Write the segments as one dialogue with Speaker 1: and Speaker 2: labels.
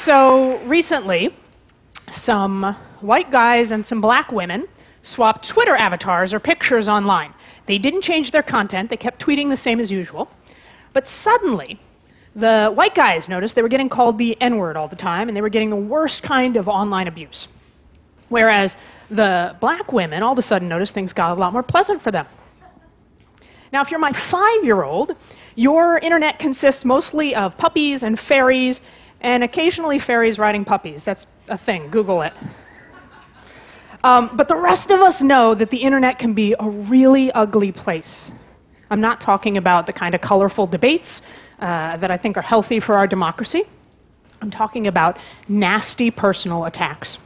Speaker 1: So recently, some white guys and some black women swapped Twitter avatars or pictures online. They didn't change their content, they kept tweeting the same as usual. But suddenly, the white guys noticed they were getting called the N word all the time, and they were getting the worst kind of online abuse. Whereas the black women all of a sudden noticed things got a lot more pleasant for them. Now, if you're my five year old, your internet consists mostly of puppies and fairies, and occasionally fairies riding puppies. That's a thing, Google it. Um, but the rest of us know that the internet can be a really ugly place. I'm not talking about the kind of colorful debates uh, that I think are healthy for our democracy. I'm talking about nasty personal attacks.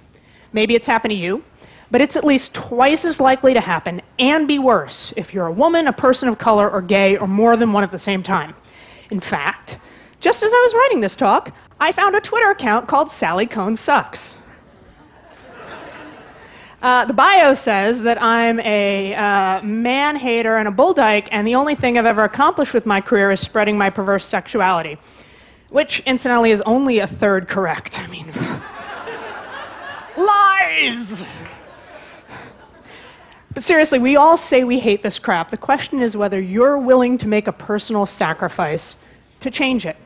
Speaker 1: Maybe it's happened to you, but it's at least twice as likely to happen and be worse if you're a woman, a person of color, or gay, or more than one at the same time. In fact, just as I was writing this talk, I found a Twitter account called Sally Kohn Sucks. Uh, the bio says that I'm a uh, man hater and a bull dyke, and the only thing I've ever accomplished with my career is spreading my perverse sexuality. Which, incidentally, is only a third correct. I mean, lies! But seriously, we all say we hate this crap. The question is whether you're willing to make a personal sacrifice to change it.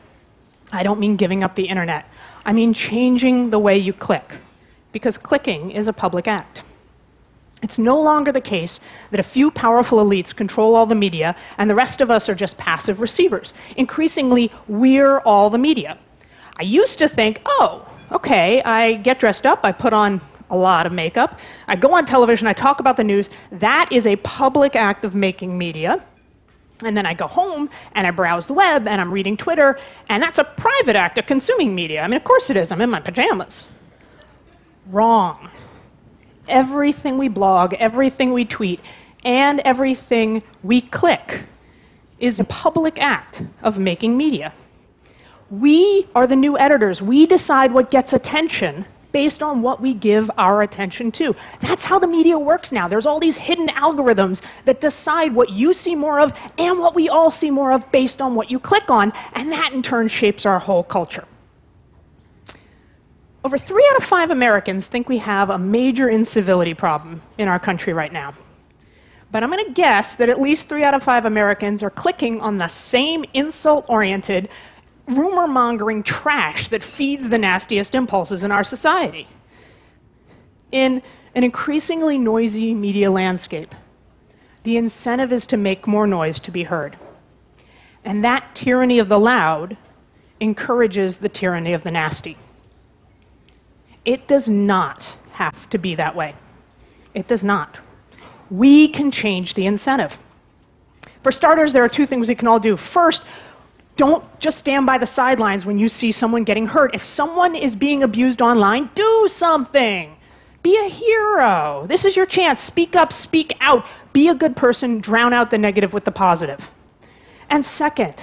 Speaker 1: I don't mean giving up the internet, I mean changing the way you click, because clicking is a public act. It's no longer the case that a few powerful elites control all the media and the rest of us are just passive receivers. Increasingly, we're all the media. I used to think, oh, okay, I get dressed up, I put on a lot of makeup, I go on television, I talk about the news. That is a public act of making media. And then I go home and I browse the web and I'm reading Twitter, and that's a private act of consuming media. I mean, of course it is, I'm in my pajamas. Wrong everything we blog, everything we tweet, and everything we click is a public act of making media. We are the new editors. We decide what gets attention based on what we give our attention to. That's how the media works now. There's all these hidden algorithms that decide what you see more of and what we all see more of based on what you click on, and that in turn shapes our whole culture. Over three out of five Americans think we have a major incivility problem in our country right now. But I'm going to guess that at least three out of five Americans are clicking on the same insult oriented, rumor mongering trash that feeds the nastiest impulses in our society. In an increasingly noisy media landscape, the incentive is to make more noise to be heard. And that tyranny of the loud encourages the tyranny of the nasty. It does not have to be that way. It does not. We can change the incentive. For starters, there are two things we can all do. First, don't just stand by the sidelines when you see someone getting hurt. If someone is being abused online, do something. Be a hero. This is your chance. Speak up, speak out. Be a good person, drown out the negative with the positive. And second,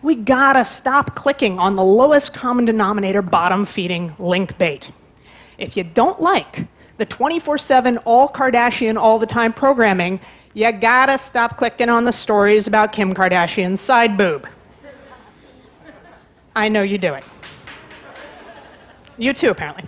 Speaker 1: we gotta stop clicking on the lowest common denominator bottom feeding link bait. If you don't like the 24 7 all Kardashian all the time programming, you gotta stop clicking on the stories about Kim Kardashian's side boob. I know you do it. You too, apparently.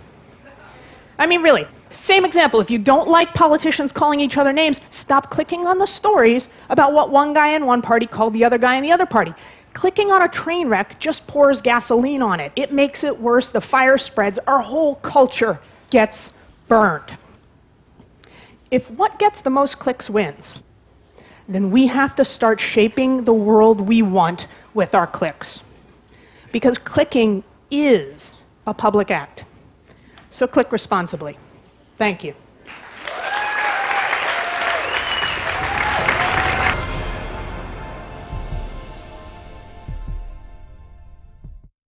Speaker 1: I mean, really, same example. If you don't like politicians calling each other names, stop clicking on the stories about what one guy in one party called the other guy in the other party. Clicking on a train wreck just pours gasoline on it. It makes it worse. The fire spreads. Our whole culture gets burned. If what gets the most clicks wins, then we have to start shaping the world we want with our clicks. Because clicking is a public act. So click responsibly. Thank you.